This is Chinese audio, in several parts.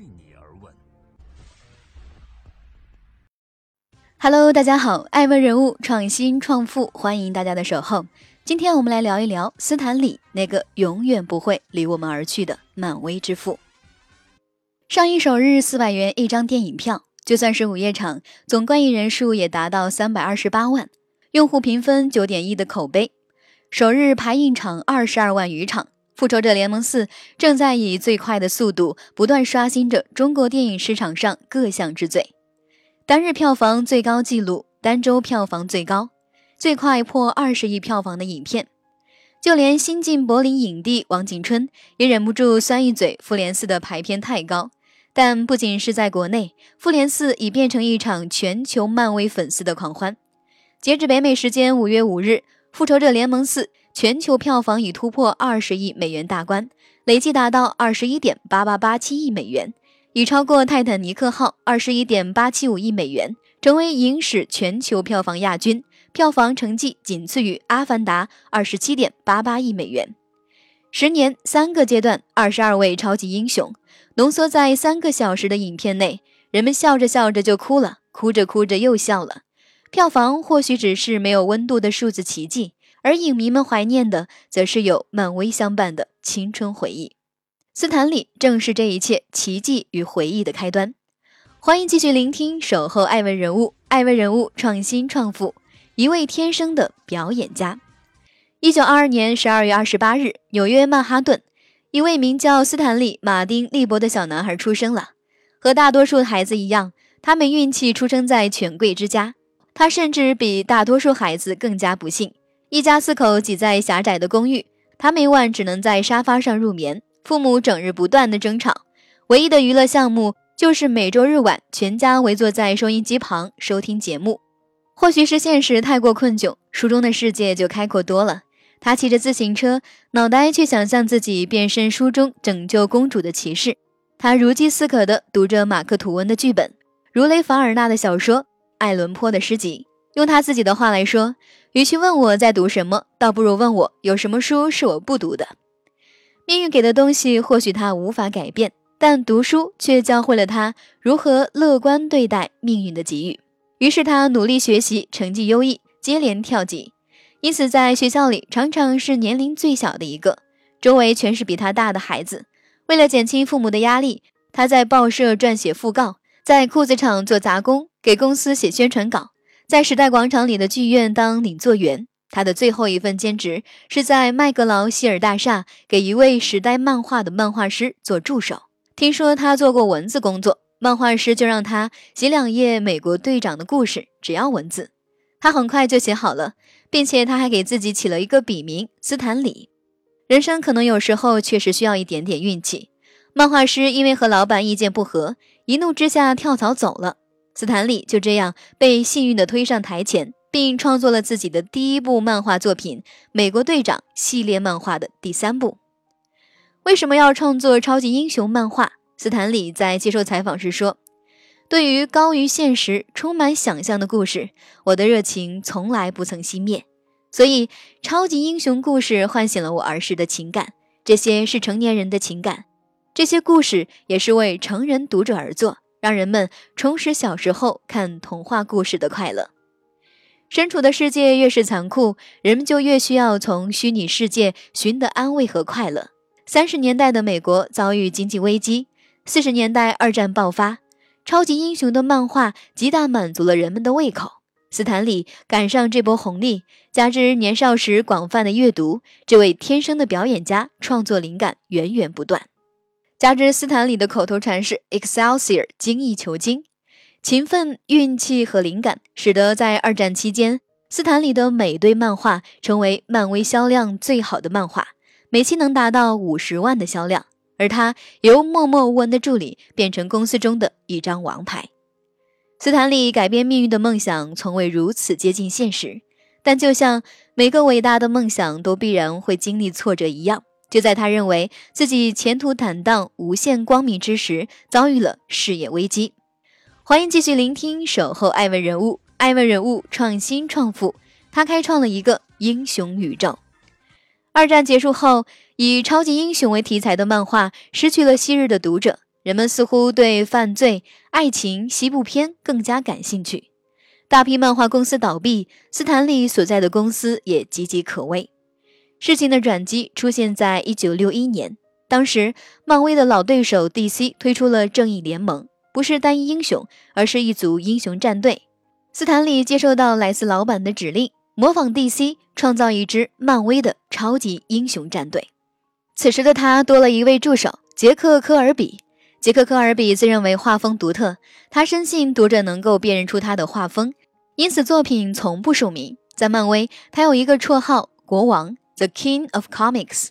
为你而问。Hello，大家好，爱问人物创新创富，欢迎大家的守候。今天我们来聊一聊斯坦李那个永远不会离我们而去的漫威之父。上映首日四百元一张电影票，就算是午夜场，总观影人数也达到三百二十八万，用户评分九点一的口碑。首日排映场二十二万余场，《复仇者联盟四》正在以最快的速度不断刷新着中国电影市场上各项之最，单日票房最高纪录，单周票房最高。最快破二十亿票房的影片，就连新晋柏林影帝王景春也忍不住酸一嘴：《复联四》的排片太高。但不仅是在国内，《复联四》已变成一场全球漫威粉丝的狂欢。截至北美时间五月五日，《复仇者联盟四》全球票房已突破二十亿美元大关，累计达到二十一点八八八七亿美元，已超过《泰坦尼克号》二十一点八七五亿美元，成为影史全球票房亚军。票房成绩仅次于《阿凡达》二十七点八八亿美元。十年三个阶段，二十二位超级英雄浓缩在三个小时的影片内，人们笑着笑着就哭了，哭着哭着又笑了。票房或许只是没有温度的数字奇迹，而影迷们怀念的，则是有漫威相伴的青春回忆。斯坦李正是这一切奇迹与回忆的开端。欢迎继续聆听《守候爱问人物》，爱问人物创新创富。一位天生的表演家。一九二二年十二月二十八日，纽约曼哈顿，一位名叫斯坦利·马丁·利伯的小男孩出生了。和大多数孩子一样，他没运气出生在权贵之家。他甚至比大多数孩子更加不幸。一家四口挤在狭窄的公寓，他每晚只能在沙发上入眠。父母整日不断的争吵，唯一的娱乐项目就是每周日晚全家围坐在收音机旁收听节目。或许是现实太过困窘，书中的世界就开阔多了。他骑着自行车，脑袋却想象自己变身书中拯救公主的骑士。他如饥似渴地读着马克·吐温的剧本，如雷·凡尔纳的小说，爱伦坡的诗集。用他自己的话来说，与其问我在读什么，倒不如问我有什么书是我不读的。命运给的东西或许他无法改变，但读书却教会了他如何乐观对待命运的给予。于是他努力学习，成绩优异，接连跳级，因此在学校里常常是年龄最小的一个，周围全是比他大的孩子。为了减轻父母的压力，他在报社撰写讣告，在裤子厂做杂工，给公司写宣传稿，在时代广场里的剧院当领座员。他的最后一份兼职是在麦格劳希尔大厦给一位时代漫画的漫画师做助手。听说他做过文字工作。漫画师就让他写两页美国队长的故事，只要文字，他很快就写好了，并且他还给自己起了一个笔名斯坦李。人生可能有时候确实需要一点点运气。漫画师因为和老板意见不合，一怒之下跳槽走了。斯坦利就这样被幸运地推上台前，并创作了自己的第一部漫画作品《美国队长》系列漫画的第三部。为什么要创作超级英雄漫画？斯坦李在接受采访时说：“对于高于现实、充满想象的故事，我的热情从来不曾熄灭。所以，超级英雄故事唤醒了我儿时的情感。这些是成年人的情感，这些故事也是为成人读者而作，让人们重拾小时候看童话故事的快乐。身处的世界越是残酷，人们就越需要从虚拟世界寻得安慰和快乐。三十年代的美国遭遇经济危机。”四十年代，二战爆发，超级英雄的漫画极大满足了人们的胃口。斯坦李赶上这波红利，加之年少时广泛的阅读，这位天生的表演家创作灵感源源不断。加之斯坦李的口头禅是 “Excelsior”，精益求精，勤奋、运气和灵感，使得在二战期间，斯坦李的每堆漫画成为漫威销量最好的漫画，每期能达到五十万的销量。而他由默默无闻的助理变成公司中的一张王牌。斯坦利改变命运的梦想从未如此接近现实，但就像每个伟大的梦想都必然会经历挫折一样，就在他认为自己前途坦荡、无限光明之时，遭遇了事业危机。欢迎继续聆听《守候爱问人物》，爱问人物创新创富，他开创了一个英雄宇宙。二战结束后。以超级英雄为题材的漫画失去了昔日的读者，人们似乎对犯罪、爱情、西部片更加感兴趣。大批漫画公司倒闭，斯坦利所在的公司也岌岌可危。事情的转机出现在一九六一年，当时漫威的老对手 DC 推出了正义联盟，不是单一英雄，而是一组英雄战队。斯坦利接受到来斯老板的指令，模仿 DC 创造一支漫威的超级英雄战队。此时的他多了一位助手杰克·科尔比。杰克·科尔比自认为画风独特，他深信读者能够辨认出他的画风，因此作品从不署名。在漫威，他有一个绰号“国王 ”（The King of Comics）。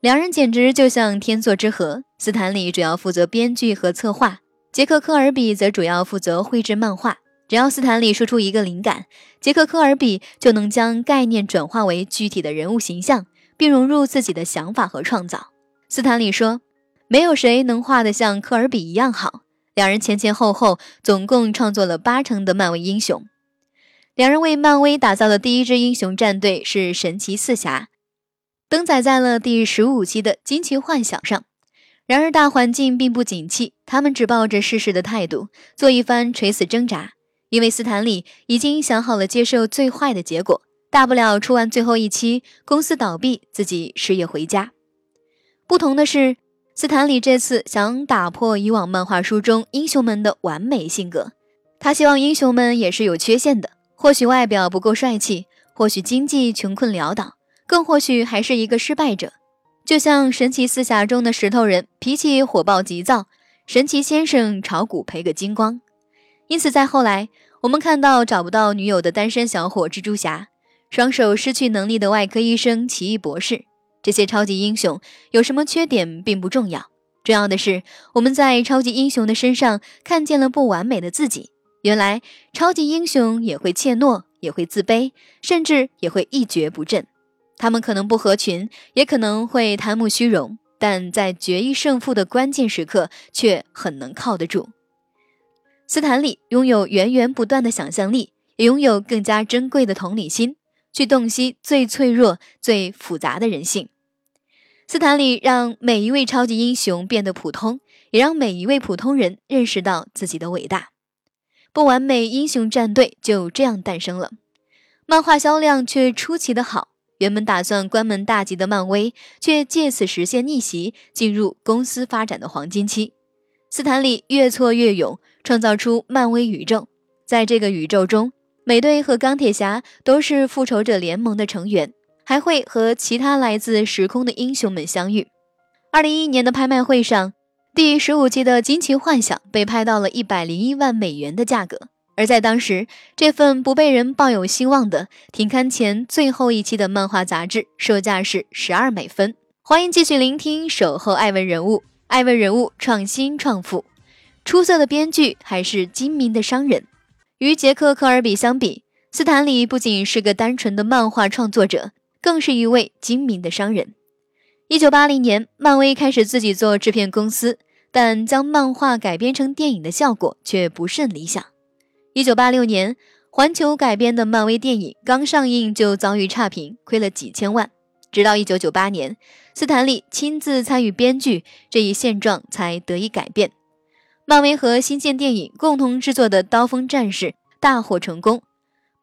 两人简直就像天作之合。斯坦李主要负责编剧和策划，杰克·科尔比则主要负责绘制漫画。只要斯坦李说出一个灵感，杰克·科尔比就能将概念转化为具体的人物形象。并融入自己的想法和创造。斯坦李说：“没有谁能画得像科尔比一样好。”两人前前后后总共创作了八成的漫威英雄。两人为漫威打造的第一支英雄战队是神奇四侠，登载在了第十五期的《惊奇幻想》上。然而大环境并不景气，他们只抱着试试的态度，做一番垂死挣扎，因为斯坦李已经想好了接受最坏的结果。大不了出完最后一期，公司倒闭，自己失业回家。不同的是，斯坦李这次想打破以往漫画书中英雄们的完美性格。他希望英雄们也是有缺陷的，或许外表不够帅气，或许经济穷困潦倒，更或许还是一个失败者。就像神奇四侠中的石头人，脾气火爆急躁；神奇先生炒股赔个精光。因此，在后来，我们看到找不到女友的单身小伙蜘蛛侠。双手失去能力的外科医生奇异博士，这些超级英雄有什么缺点并不重要，重要的是我们在超级英雄的身上看见了不完美的自己。原来超级英雄也会怯懦，也会自卑，甚至也会一蹶不振。他们可能不合群，也可能会贪慕虚荣，但在决一胜负的关键时刻却很能靠得住。斯坦利拥有源源不断的想象力，也拥有更加珍贵的同理心。去洞悉最脆弱、最复杂的人性。斯坦李让每一位超级英雄变得普通，也让每一位普通人认识到自己的伟大。不完美英雄战队就这样诞生了。漫画销量却出奇的好，原本打算关门大吉的漫威，却借此实现逆袭，进入公司发展的黄金期。斯坦李越挫越勇，创造出漫威宇宙。在这个宇宙中。美队和钢铁侠都是复仇者联盟的成员，还会和其他来自时空的英雄们相遇。二零一一年的拍卖会上，第十五期的《惊奇幻想》被拍到了一百零一万美元的价格，而在当时，这份不被人抱有希望的停刊前最后一期的漫画杂志售价是十二美分。欢迎继续聆听《守候爱文人物》，爱文人物创新创富，出色的编剧还是精明的商人。与杰克·科尔比相比，斯坦李不仅是个单纯的漫画创作者，更是一位精明的商人。一九八零年，漫威开始自己做制片公司，但将漫画改编成电影的效果却不甚理想。一九八六年，环球改编的漫威电影刚上映就遭遇差评，亏了几千万。直到一九九八年，斯坦利亲自参与编剧，这一现状才得以改变。漫威和新建电影共同制作的《刀锋战士》大获成功，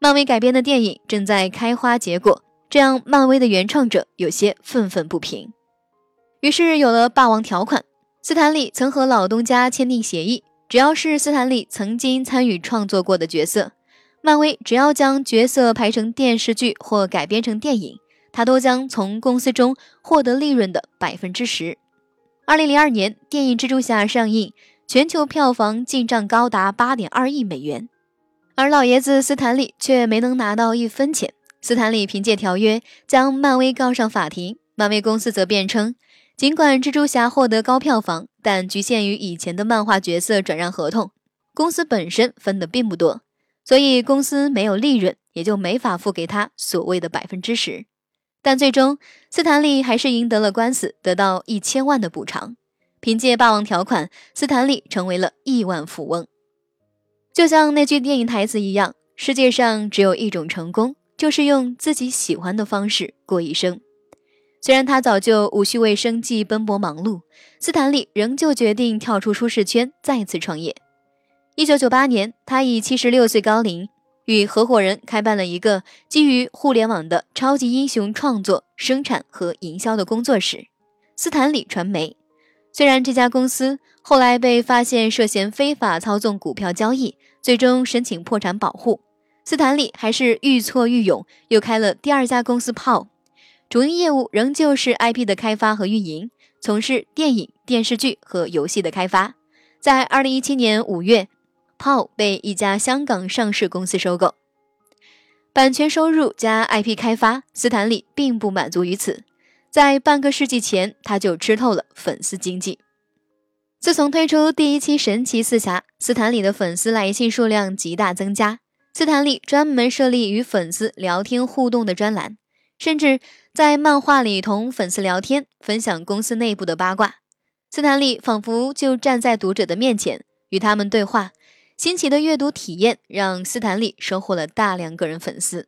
漫威改编的电影正在开花结果，这让漫威的原创者有些愤愤不平。于是有了霸王条款。斯坦利曾和老东家签订协议，只要是斯坦利曾经参与创作过的角色，漫威只要将角色拍成电视剧或改编成电影，他都将从公司中获得利润的百分之十。二零零二年，电影《蜘蛛侠》上映。全球票房进账高达八点二亿美元，而老爷子斯坦利却没能拿到一分钱。斯坦利凭借条约将漫威告上法庭，漫威公司则辩称，尽管蜘蛛侠获得高票房，但局限于以前的漫画角色转让合同，公司本身分的并不多，所以公司没有利润，也就没法付给他所谓的百分之十。但最终，斯坦利还是赢得了官司，得到一千万的补偿。凭借霸王条款，斯坦利成为了亿万富翁。就像那句电影台词一样：“世界上只有一种成功，就是用自己喜欢的方式过一生。”虽然他早就无需为生计奔波忙碌，斯坦利仍旧决定跳出舒适圈，再次创业。一九九八年，他以七十六岁高龄，与合伙人开办了一个基于互联网的超级英雄创作、生产和营销的工作室——斯坦利传媒。虽然这家公司后来被发现涉嫌非法操纵股票交易，最终申请破产保护，斯坦利还是愈挫愈勇，又开了第二家公司 ——PO。主营业务仍旧是 IP 的开发和运营，从事电影、电视剧和游戏的开发。在二零一七年五月，POW 被一家香港上市公司收购。版权收入加 IP 开发，斯坦利并不满足于此。在半个世纪前，他就吃透了粉丝经济。自从推出第一期《神奇四侠》，斯坦利的粉丝来信数量极大增加。斯坦利专门设立与粉丝聊天互动的专栏。甚至在漫画里同粉丝聊天，分享公司内部的八卦。斯坦利仿佛就站在读者的面前，与他们对话。新奇的阅读体验让斯坦利收获了大量个人粉丝。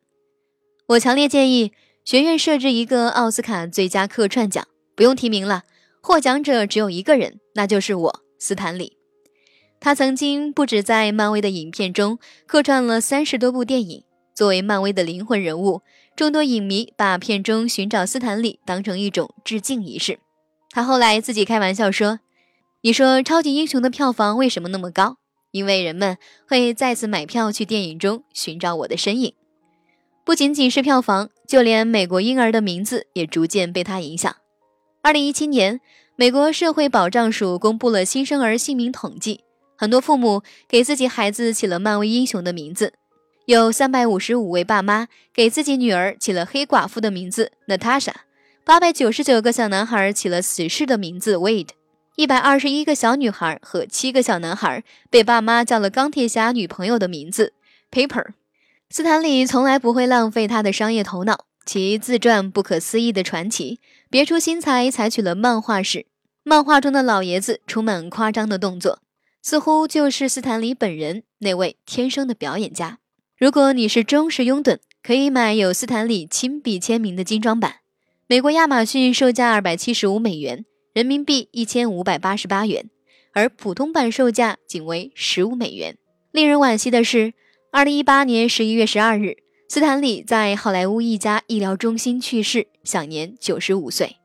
我强烈建议学院设置一个奥斯卡最佳客串奖，不用提名了，获奖者只有一个人，那就是我，斯坦利。他曾经不止在漫威的影片中客串了三十多部电影，作为漫威的灵魂人物。众多影迷把片中寻找斯坦利当成一种致敬仪式。他后来自己开玩笑说：“你说超级英雄的票房为什么那么高？因为人们会再次买票去电影中寻找我的身影。不仅仅是票房，就连美国婴儿的名字也逐渐被他影响。二零一七年，美国社会保障署公布了新生儿姓名统计，很多父母给自己孩子起了漫威英雄的名字。”有三百五十五位爸妈给自己女儿起了黑寡妇的名字 Natasha，八百九十九个小男孩起了死士的名字 Wade，一百二十一个小女孩和七个小男孩被爸妈叫了钢铁侠女朋友的名字 Paper。斯坦李从来不会浪费他的商业头脑，其自传《不可思议的传奇》别出心裁，采取了漫画式，漫画中的老爷子充满夸张的动作，似乎就是斯坦李本人那位天生的表演家。如果你是忠实拥趸，可以买有斯坦李亲笔签名的精装版。美国亚马逊售价二百七十五美元，人民币一千五百八十八元，而普通版售价仅为十五美元。令人惋惜的是，二零一八年十一月十二日，斯坦李在好莱坞一家医疗中心去世，享年九十五岁。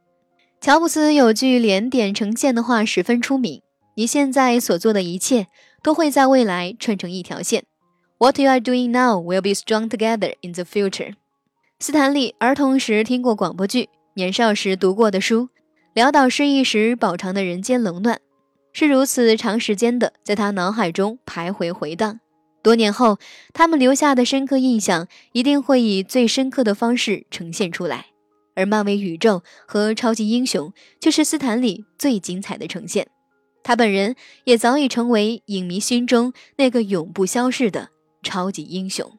乔布斯有句连点成线的话十分出名：“你现在所做的一切，都会在未来串成一条线。” What you are doing now will be strong together in the future。斯坦利儿童时听过广播剧，年少时读过的书，潦倒失意时饱尝的人间冷暖，是如此长时间的在他脑海中徘徊回荡。多年后，他们留下的深刻印象一定会以最深刻的方式呈现出来。而漫威宇宙和超级英雄却是斯坦利最精彩的呈现。他本人也早已成为影迷心中那个永不消逝的。超级英雄。